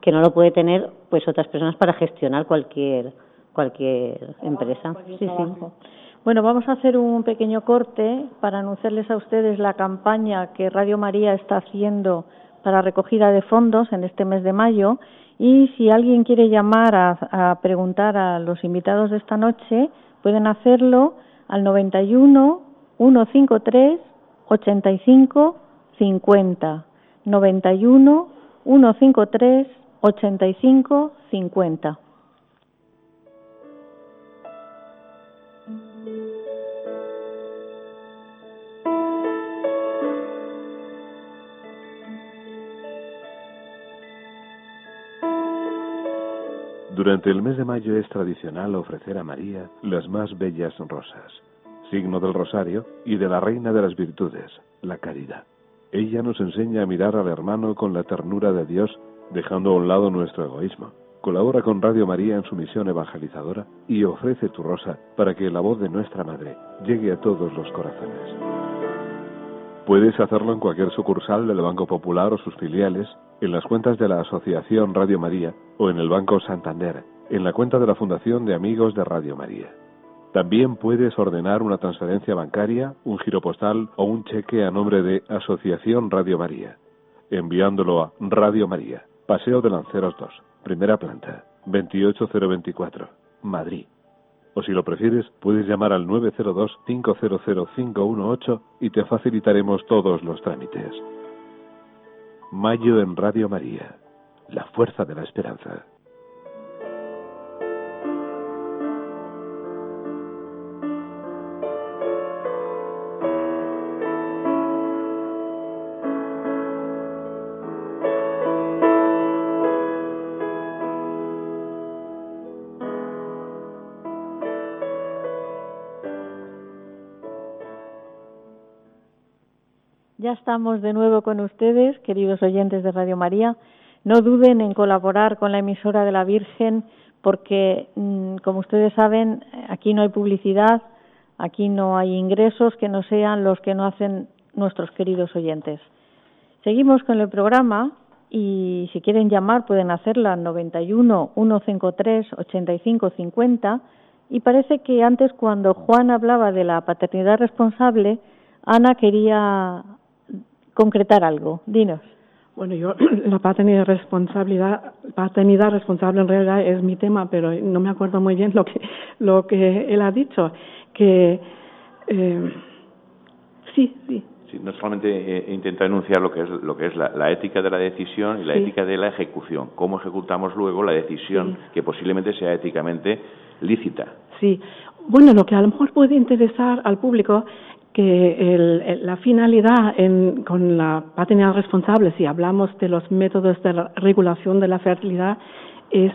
que no lo puede tener pues otras personas para gestionar cualquier cualquier empresa. Sí, sí. Bueno, vamos a hacer un pequeño corte para anunciarles a ustedes la campaña que Radio María está haciendo para recogida de fondos en este mes de mayo y si alguien quiere llamar a, preguntar a los invitados de esta noche, pueden hacerlo al 91 153 85 50. 91 153 85 50. Durante el mes de mayo es tradicional ofrecer a María las más bellas rosas, signo del rosario y de la reina de las virtudes, la caridad. Ella nos enseña a mirar al hermano con la ternura de Dios, dejando a un lado nuestro egoísmo. Colabora con Radio María en su misión evangelizadora y ofrece tu rosa para que la voz de nuestra Madre llegue a todos los corazones. Puedes hacerlo en cualquier sucursal del Banco Popular o sus filiales, en las cuentas de la Asociación Radio María o en el Banco Santander, en la cuenta de la Fundación de Amigos de Radio María. También puedes ordenar una transferencia bancaria, un giro postal o un cheque a nombre de Asociación Radio María, enviándolo a Radio María, Paseo de Lanceros 2, primera planta, 28024, Madrid o si lo prefieres, puedes llamar al 902-500-518 y te facilitaremos todos los trámites. Mayo en Radio María, la fuerza de la esperanza. Estamos de nuevo con ustedes, queridos oyentes de Radio María. No duden en colaborar con la emisora de la Virgen porque, mm, como ustedes saben, aquí no hay publicidad, aquí no hay ingresos que no sean los que no hacen nuestros queridos oyentes. Seguimos con el programa y si quieren llamar pueden hacerlo al 91 153 85 50 y parece que antes cuando Juan hablaba de la paternidad responsable, Ana quería concretar algo. Dinos. Bueno, yo la paternidad responsabilidad, paternidad responsable en realidad es mi tema, pero no me acuerdo muy bien lo que lo que él ha dicho. Que eh, sí, sí, no solamente eh, intenta enunciar lo que es lo que es la, ética de la decisión y la ética de la ejecución, cómo ejecutamos luego la decisión que posiblemente sea éticamente lícita. Sí, bueno, lo que a lo mejor puede interesar al público que la finalidad con la paternidad responsable, si hablamos de los métodos de regulación de la fertilidad, es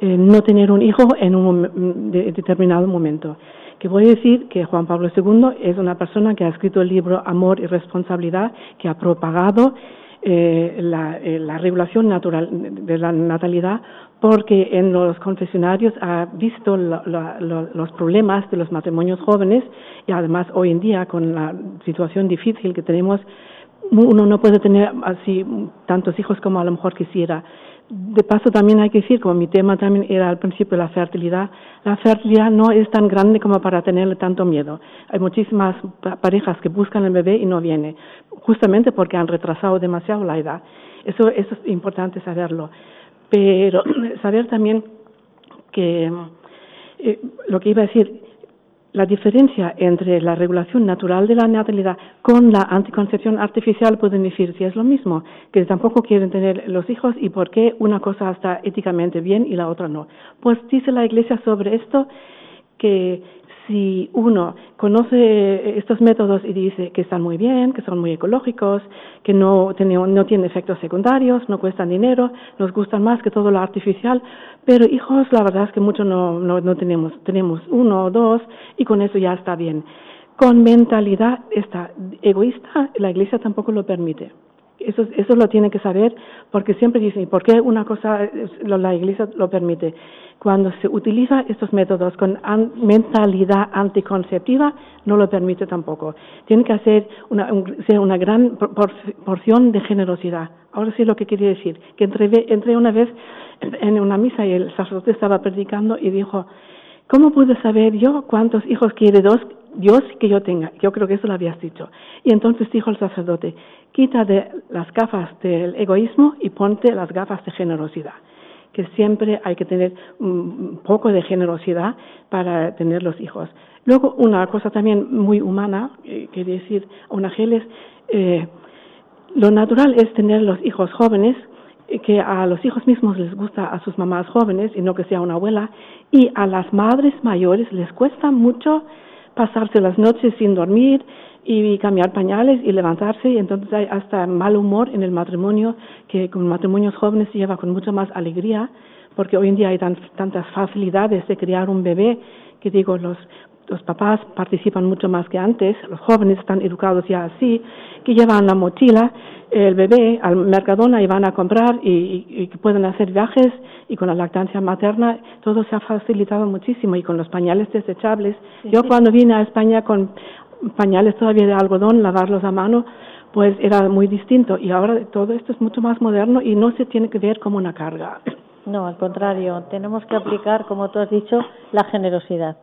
eh, no tener un hijo en un determinado momento. Que voy a decir que Juan Pablo II es una persona que ha escrito el libro Amor y Responsabilidad, que ha propagado eh, la, eh, la, regulación natural de la natalidad, porque en los confesionarios ha visto los problemas de los matrimonios jóvenes y además hoy en día con la situación difícil que tenemos, uno no puede tener así tantos hijos como a lo mejor quisiera de paso también hay que decir, como mi tema también era al principio la fertilidad, la fertilidad no es tan grande como para tenerle tanto miedo. Hay muchísimas parejas que buscan el bebé y no viene, justamente porque han retrasado demasiado la edad. Eso, eso es importante saberlo. Pero saber también que eh, lo que iba a decir, la diferencia entre la regulación natural de la natalidad con la anticoncepción artificial pueden decir si es lo mismo, que tampoco quieren tener los hijos y por qué una cosa está éticamente bien y la otra no. Pues dice la Iglesia sobre esto que si uno conoce estos métodos y dice que están muy bien, que son muy ecológicos, que no, tienen, no tienen efectos secundarios, no cuestan dinero, nos gustan más que todo lo artificial, pero hijos, la verdad es que mucho no, no, no tenemos, tenemos uno o dos y con eso ya está bien. Con mentalidad esta egoísta, la Iglesia tampoco lo permite. Eso, eso lo tiene que saber porque siempre dicen, ¿por qué una cosa la Iglesia lo permite? Cuando se utiliza estos métodos con mentalidad anticonceptiva, no lo permite tampoco. Tiene que hacer una, ser una gran porción de generosidad. Ahora sí lo que quería decir, que entré, entré una vez en una misa y el sacerdote estaba predicando y dijo, ¿cómo puedo saber yo cuántos hijos quiere Dios que yo tenga? Yo creo que eso lo habías dicho. Y entonces dijo el sacerdote, quita de las gafas del egoísmo y ponte las gafas de generosidad que siempre hay que tener un poco de generosidad para tener los hijos. Luego, una cosa también muy humana, eh, que decir una geles, eh, lo natural es tener los hijos jóvenes, que a los hijos mismos les gusta a sus mamás jóvenes y no que sea una abuela, y a las madres mayores les cuesta mucho pasarse las noches sin dormir, y cambiar pañales y levantarse. Y entonces hay hasta mal humor en el matrimonio que con matrimonios jóvenes se lleva con mucha más alegría porque hoy en día hay tantas facilidades de criar un bebé que digo los los papás participan mucho más que antes, los jóvenes están educados ya así, que llevan la mochila, el bebé al Mercadona y van a comprar y, y, pueden hacer viajes y con la lactancia materna todo se ha facilitado muchísimo y con los pañales desechables. Yo cuando vine a España con pañales todavía de algodón, lavarlos a mano, pues era muy distinto. Y ahora todo esto es mucho más moderno y no se tiene que ver como una carga. No, al contrario, tenemos que aplicar, como tú has dicho, la generosidad.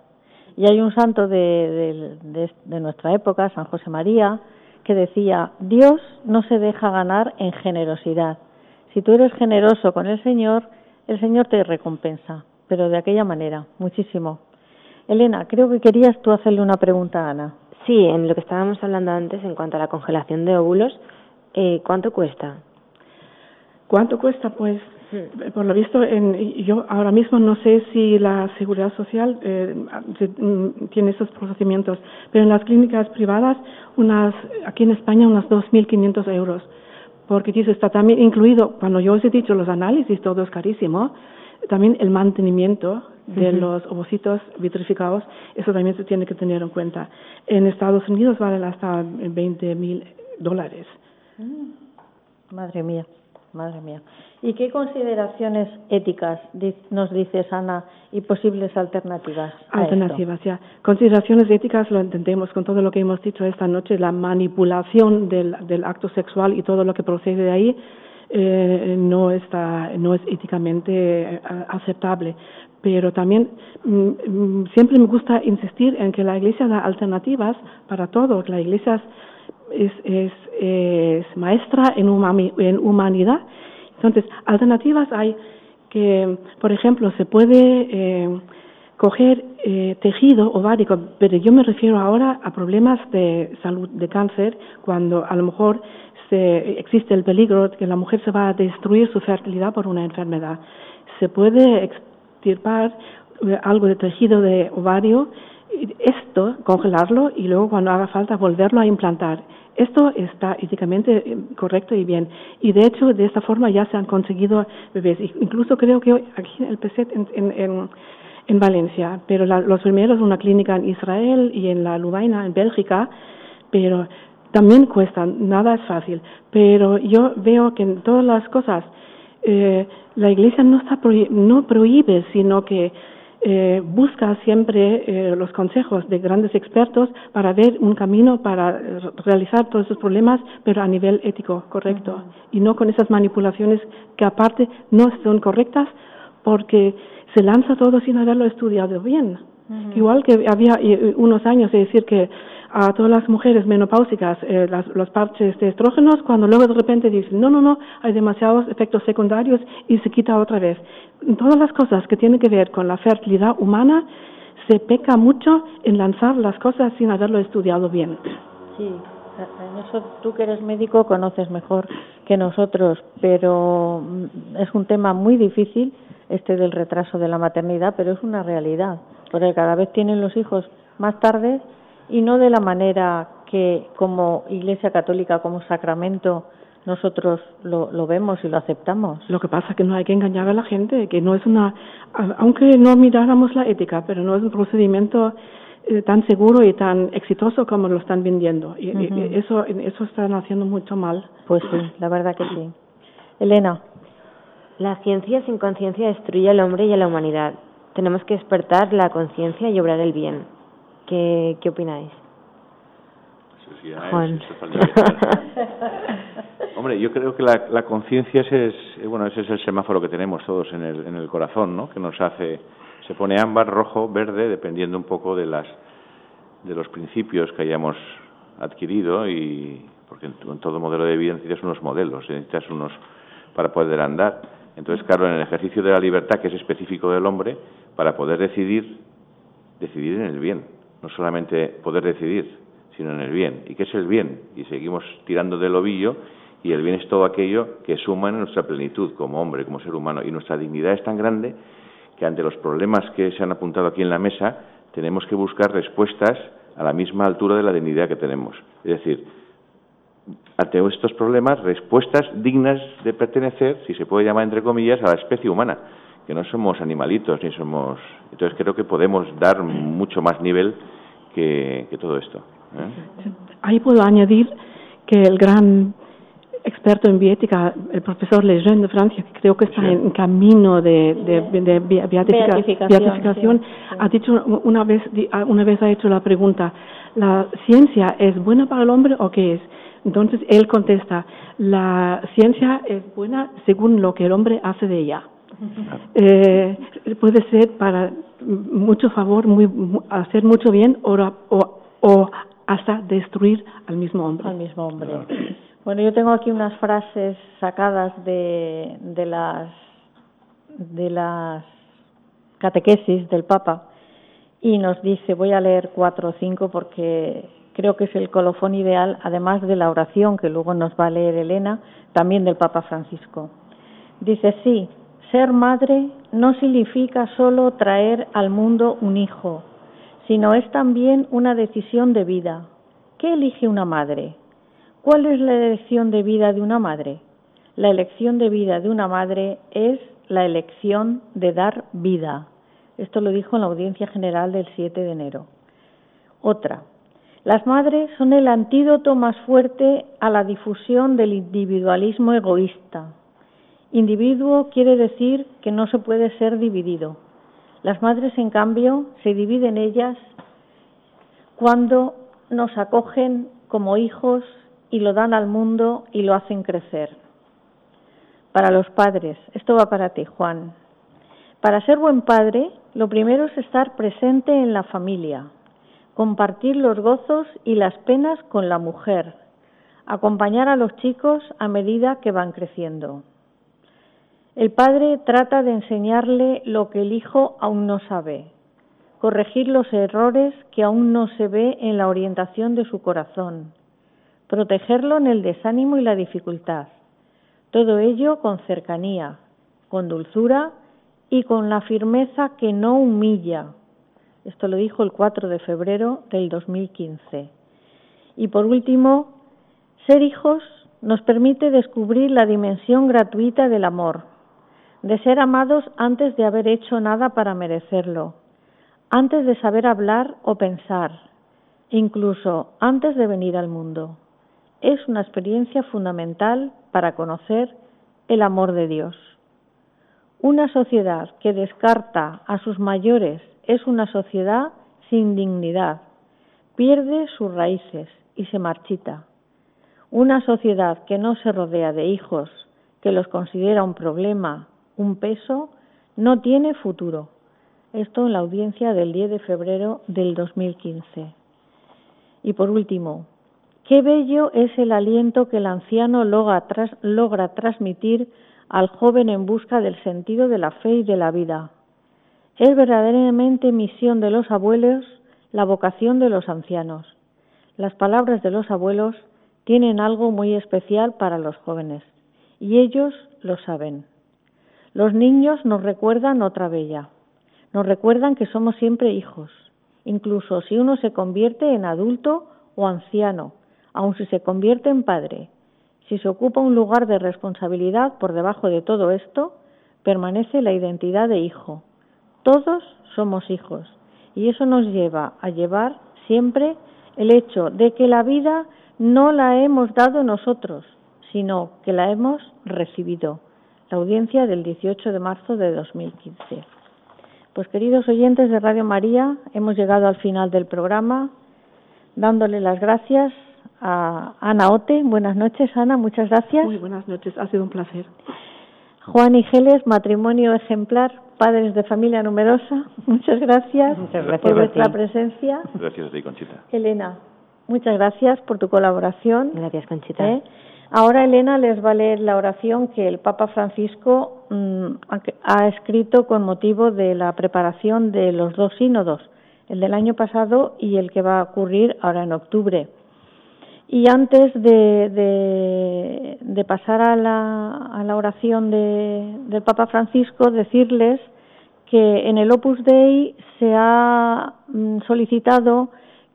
Y hay un santo de, de, de nuestra época, San José María, que decía, Dios no se deja ganar en generosidad. Si tú eres generoso con el Señor, el Señor te recompensa, pero de aquella manera, muchísimo. Elena, creo que querías tú hacerle una pregunta a Ana. Sí, en lo que estábamos hablando antes en cuanto a la congelación de óvulos, eh, ¿cuánto cuesta? ¿Cuánto cuesta? Pues. Por lo visto, en, yo ahora mismo no sé si la Seguridad Social eh, mm, tiene esos procedimientos, pero en las clínicas privadas, unas, aquí en España, unas 2.500 euros. Porque dice, está también incluido, cuando yo os he dicho los análisis, todo es carísimo, también el mantenimiento de los ovocitos vitrificados, eso también se tiene que tener en cuenta. En Estados Unidos valen hasta 20 mil dólares. Mm. Madre mía. madre mía. ¿Y qué consideraciones éticas nos dices, Ana, y posibles alternativas? Alternativas, ya. Consideraciones éticas lo entendemos con todo lo que hemos dicho esta noche, la manipulación del, del acto sexual y todo lo que procede de ahí. Eh, no está no es éticamente eh, aceptable pero también mm, mm, siempre me gusta insistir en que la Iglesia da alternativas para todo la Iglesia es, es, es maestra en, en humanidad entonces, alternativas hay que, por ejemplo, se puede eh, coger eh, tejido ovárico, pero yo me refiero ahora a problemas de salud, de cáncer, cuando a lo mejor se, existe el peligro de que la mujer se va a destruir su fertilidad por una enfermedad. Se puede extirpar eh, algo de tejido de ovario, esto, congelarlo y luego cuando haga falta volverlo a implantar esto está éticamente eh, correcto y bien. Y de hecho, de esta forma ya se han conseguido bebés. Incluso creo que aquí en el PESET en, en, en Valencia, pero los primeros una clínica en Israel y en la Lubaina, en Bélgica, pero también cuesta, nada es fácil. Pero yo veo que en todas las cosas eh, la Iglesia no, está no prohíbe, sino que eh, busca siempre eh, los consejos de grandes expertos para ver un camino para eh, realizar todos esos problemas, pero a nivel ético correcto. Y no con esas manipulaciones que aparte no son correctas porque se lanza todo sin haberlo estudiado bien. Igual que había unos años de decir que a todas las mujeres menopáusicas eh, las, los parches de estrógenos, cuando luego de repente dicen, no, no, no, hay demasiados efectos secundarios y se quita otra vez. Todas las cosas que tienen que ver con la fertilidad humana, se peca mucho en lanzar las cosas sin haberlo estudiado bien. Sí, en eso tú que eres médico conoces mejor que nosotros, pero mm, es un tema muy difícil este del retraso de la maternidad, pero es una realidad, porque cada vez tienen los hijos más tarde y no de la manera que como Iglesia Católica, como sacramento, nosotros lo, lo, vemos y lo aceptamos. Lo que pasa es que no hay que engañar a la gente, que no es una, aunque no miráramos la ética, pero no es un procedimiento eh, tan seguro y tan exitoso como lo están vendiendo. Y, eso, eso están haciendo mucho mal. Pues sí, la verdad que sí. Elena. La ciencia sin conciencia destruye al hombre y a la humanidad. Tenemos que despertar la conciencia y obrar el bien. ¿Qué, qué opináis? Juan. Hombre, yo creo que la, la conciencia es, bueno, ese es el semáforo que tenemos todos en el, en el corazón, ¿no? Que nos hace, se pone ámbar, rojo, verde, dependiendo un poco de las, de los principios que hayamos adquirido y, porque en, en todo modelo de vida necesitas unos modelos, necesitas unos para poder andar. Entonces, claro, en el ejercicio de la libertad, que es específico del hombre, para poder decidir, decidir en el bien no solamente poder decidir, sino en el bien. ¿Y qué es el bien? Y seguimos tirando del ovillo y el bien es todo aquello que suma en nuestra plenitud como hombre, como ser humano. Y nuestra dignidad es tan grande que ante los problemas que se han apuntado aquí en la mesa tenemos que buscar respuestas a la misma altura de la dignidad que tenemos. Es decir, ante estos problemas, respuestas dignas de pertenecer, si se puede llamar entre comillas, a la especie humana que no somos animalitos ni somos. Entonces creo que podemos dar mucho más nivel que, todo esto. ¿eh? Ahí puedo añadir que el gran experto en bioética, el profesor Lejeune de Francia, que creo que está en camino de, de, beatificación, ha dicho una vez, una vez ha hecho la pregunta, ¿la ciencia es buena para el hombre o qué es? Entonces él contesta, la ciencia es buena según lo que el hombre hace de ella eh, puede ser para mucho favor, muy, hacer mucho bien o, o, hasta destruir al mismo hombre. Al mismo hombre. Bueno, yo tengo aquí unas frases sacadas de, de las de las catequesis del Papa y nos dice, voy a leer cuatro o cinco porque creo que es el colofón ideal, además de la oración que luego nos va a leer Elena, también del Papa Francisco. Dice, sí, ser madre no significa solo traer al mundo un hijo, sino es también una decisión de vida. ¿Qué elige una madre? ¿Cuál es la elección de vida de una madre? La elección de vida de una madre es la elección de dar vida. Esto lo dijo en la audiencia general del 7 de enero. Otra. Las madres son el antídoto más fuerte a la difusión del individualismo egoísta Individuo quiere decir que no se puede ser dividido. Las madres, en cambio, se dividen ellas cuando nos acogen como hijos y lo dan al mundo y lo hacen crecer. Para los padres, esto va para ti, Juan. Para ser buen padre, lo primero es estar presente en la familia, compartir los gozos y las penas con la mujer, acompañar a los chicos a medida que van creciendo. El padre trata de enseñarle lo que el hijo aún no sabe, corregir los errores que aún no se ve en la orientación de su corazón, protegerlo en el desánimo y la dificultad. Todo ello con cercanía, con dulzura y con la firmeza que no humilla. Esto lo dijo el 4 de febrero del 2015. Y por último, ser hijos nos permite descubrir la dimensión gratuita del amor, de ser amados antes de haber hecho nada para merecerlo, antes de saber hablar o pensar, incluso antes de venir al mundo. Es una experiencia fundamental para conocer el amor de Dios. Una sociedad que descarta a sus mayores es una sociedad sin dignidad, pierde sus raíces y se marchita. Una sociedad que no se rodea de hijos, que los considera un problema, un peso, no tiene futuro. Esto en la audiencia del 10 de febrero del 2015. Y por último, qué bello es el aliento que el anciano logra, logra transmitir al joven en busca del sentido de la fe y de la vida. Es verdaderamente misión de los abuelos la vocación de los ancianos. Las palabras de los abuelos tienen algo muy especial para los jóvenes y ellos lo saben. Los niños nos recuerdan otra bella. Nos recuerdan que somos siempre hijos, incluso si uno se convierte en adulto o anciano, aun si se convierte en padre. Si se ocupa un lugar de responsabilidad por debajo de todo esto, permanece la identidad de hijo. Todos somos hijos y eso nos lleva a llevar siempre el hecho de que la vida no la hemos dado nosotros, sino que la hemos recibido. La audiencia del 18 de marzo de 2015. Pues queridos oyentes de Radio María, hemos llegado al final del programa, dándole las gracias a Ana Ote. Buenas noches, Ana, muchas gracias. Muy buenas noches, ha sido un placer. Juan y Geles, matrimonio ejemplar, padres de familia numerosa. Muchas gracias, Muchas gracias por vuestra ti. presencia. Gracias a ti, Conchita. Elena, muchas gracias por tu colaboración. Gracias, Conchita. ¿eh? Ahora Elena les va a leer la oración que el Papa Francisco mm, ha, escrito con motivo de la preparación de los dos sínodos, el del año pasado y el que va a ocurrir ahora en octubre. Y antes de, de, de pasar a la, a la oración de, del Papa Francisco, decirles que en el Opus Dei se ha mm, solicitado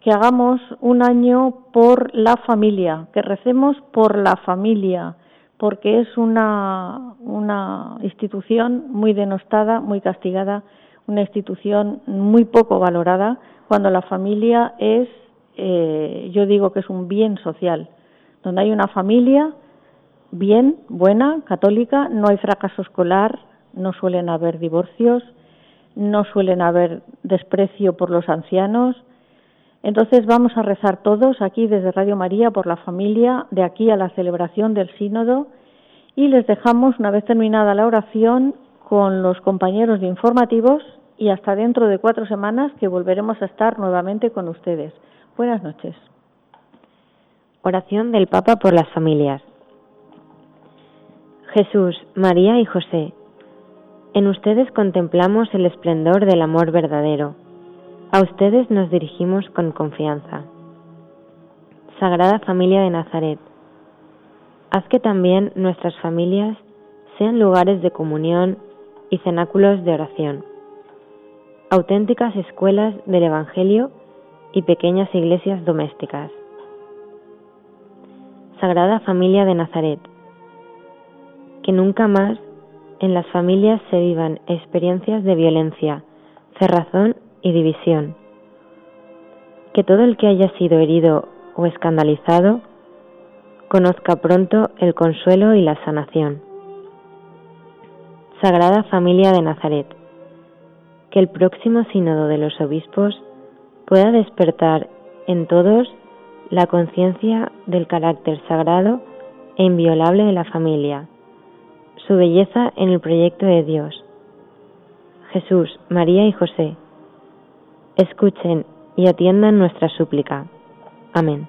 que hagamos un año por la familia, que recemos por la familia, porque es una, una institución muy denostada, muy castigada, una institución muy poco valorada, cuando la familia es, eh, yo digo que es un bien social, donde hay una familia bien, buena, católica, no hay fracaso escolar, no suelen haber divorcios, no suelen haber desprecio por los ancianos, entonces vamos a rezar todos aquí desde Radio María por la familia, de aquí a la celebración del sínodo y les dejamos, una vez terminada la oración, con los compañeros de informativos y hasta dentro de cuatro semanas que volveremos a estar nuevamente con ustedes. Buenas noches. Oración del Papa por las familias. Jesús, María y José, en ustedes contemplamos el esplendor del amor verdadero. A ustedes nos dirigimos con confianza. Sagrada Familia de Nazaret, haz que también nuestras familias sean lugares de comunión y cenáculos de oración, auténticas escuelas del Evangelio y pequeñas iglesias domésticas. Sagrada Familia de Nazaret, que nunca más en las familias se vivan experiencias de violencia, cerrazón y división. Que todo el que haya sido herido o escandalizado conozca pronto el consuelo y la sanación. Sagrada Familia de Nazaret. Que el próximo sínodo de los obispos pueda despertar en todos la conciencia del carácter sagrado e inviolable de la familia, su belleza en el proyecto de Dios. Jesús, María y José, escuchen y atiendan nuestra súplica. Amén.